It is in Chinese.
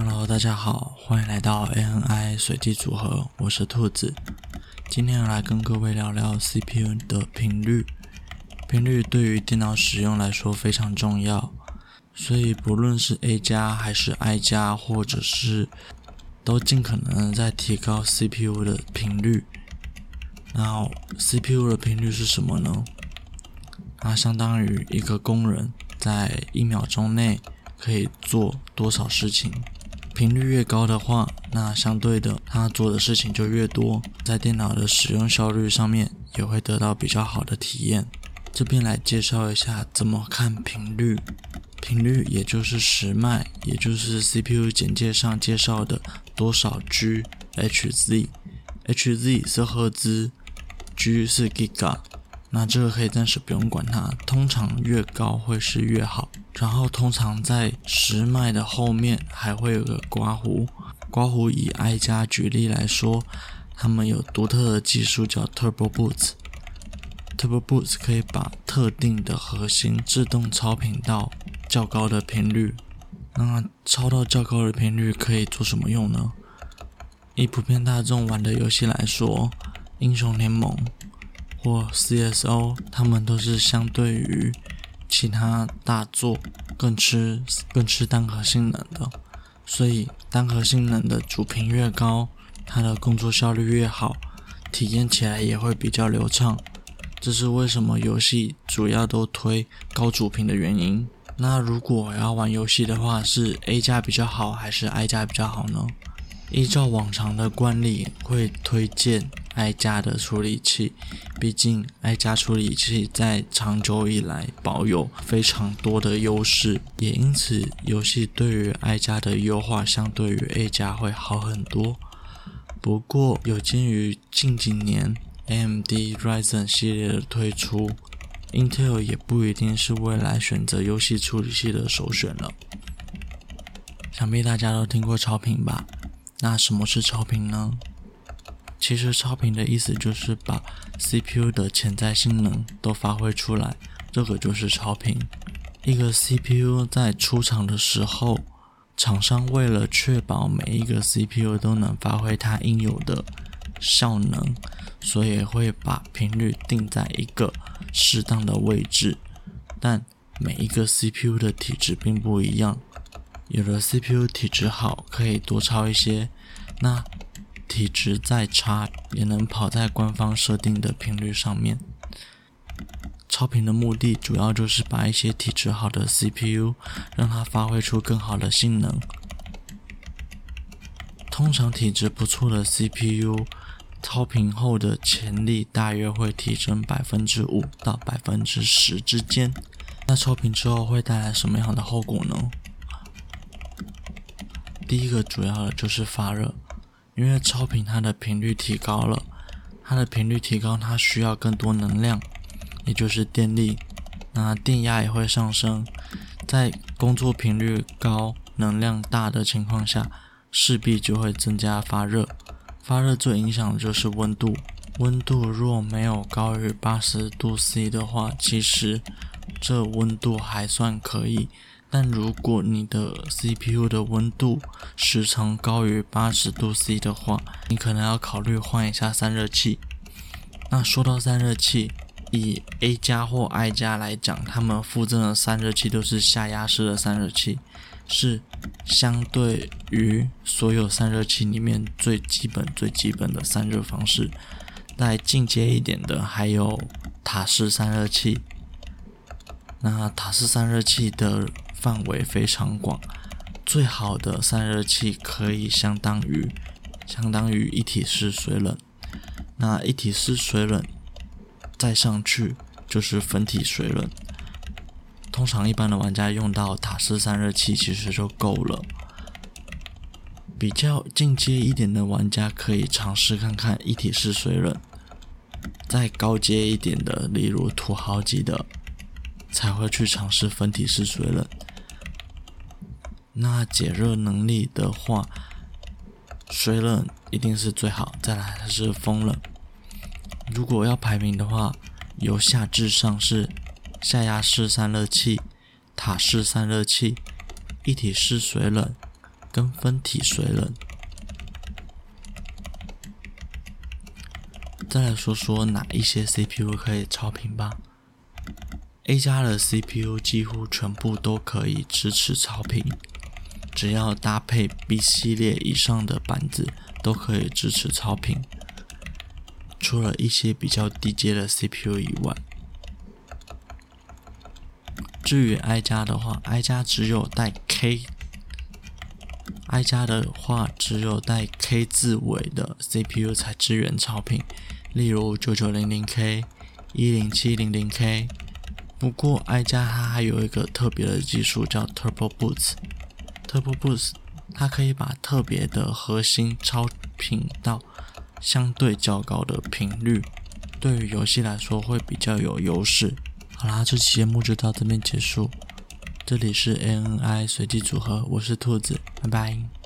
Hello，大家好，欢迎来到 ANI 随机组合，我是兔子。今天来跟各位聊聊 CPU 的频率。频率对于电脑使用来说非常重要，所以不论是 A 加还是 I 加，或者是都尽可能在提高 CPU 的频率。那 CPU 的频率是什么呢？它相当于一个工人在一秒钟内可以做多少事情。频率越高的话，那相对的，它做的事情就越多，在电脑的使用效率上面也会得到比较好的体验。这边来介绍一下怎么看频率。频率也就是时脉，也就是 CPU 简介上介绍的多少 GHz，Hz 是赫兹，G 是 Giga。那这个可以暂时不用管它，通常越高会是越好。然后通常在十脉的后面还会有个刮胡，刮胡以 I 加举例来说，他们有独特的技术叫 Turbo Boots，Turbo Boots 可以把特定的核心自动超频到较高的频率。那超到较高的频率可以做什么用呢？以普遍大众玩的游戏来说，英雄联盟。或 CSO，他们都是相对于其他大作更吃更吃单核性能的，所以单核性能的主频越高，它的工作效率越好，体验起来也会比较流畅。这是为什么游戏主要都推高主频的原因。那如果要玩游戏的话，是 A 加比较好还是 I 加比较好呢？依照往常的惯例，会推荐 I 加的处理器，毕竟 I 加处理器在长久以来保有非常多的优势，也因此游戏对于 I 加的优化相对于 A 加会好很多。不过有鉴于近几年 AMD Ryzen 系列的推出，Intel 也不一定是未来选择游戏处理器的首选了。想必大家都听过超频吧？那什么是超频呢？其实超频的意思就是把 CPU 的潜在性能都发挥出来，这个就是超频。一个 CPU 在出厂的时候，厂商为了确保每一个 CPU 都能发挥它应有的效能，所以会把频率定在一个适当的位置。但每一个 CPU 的体质并不一样。有的 CPU 体质好，可以多超一些，那体质再差也能跑在官方设定的频率上面。超频的目的主要就是把一些体质好的 CPU 让它发挥出更好的性能。通常体质不错的 CPU，超频后的潜力大约会提升百分之五到百分之十之间。那超频之后会带来什么样的后果呢？第一个主要的就是发热，因为超频它的频率提高了，它的频率提高，它需要更多能量，也就是电力，那电压也会上升，在工作频率高、能量大的情况下，势必就会增加发热。发热最影响的就是温度，温度若没有高于八十度 C 的话，其实这温度还算可以。但如果你的 CPU 的温度时常高于八十度 C 的话，你可能要考虑换一下散热器。那说到散热器，以 A 加或 I 加来讲，他们附赠的散热器都是下压式的散热器，是相对于所有散热器里面最基本、最基本的散热方式。再进阶一点的，还有塔式散热器。那塔式散热器的范围非常广，最好的散热器可以相当于相当于一体式水冷，那一体式水冷再上去就是分体水冷。通常一般的玩家用到塔式散热器其实就够了。比较进阶一点的玩家可以尝试看看一体式水冷，再高阶一点的，例如土豪级的，才会去尝试分体式水冷。那解热能力的话，水冷一定是最好，再来的是风冷。如果要排名的话，由下至上是下压式散热器、塔式散热器、一体式水冷、跟分体水冷。再来说说哪一些 CPU 可以超频吧。A 加的 CPU 几乎全部都可以支持超频，只要搭配 B 系列以上的板子都可以支持超频。除了一些比较低阶的 CPU 以外，至于 I 加的话，I 加只有带 K，I 加的话只有带 K 字尾的 CPU 才支援超频。例如九九零零 K、一零七零零 K，不过 i 加它还有一个特别的技术叫 Turbo Boost。Turbo Boost 它可以把特别的核心超频到相对较高的频率，对于游戏来说会比较有优势。好啦，这期节目就到这边结束。这里是 ANI 随机组合，我是兔子，拜拜。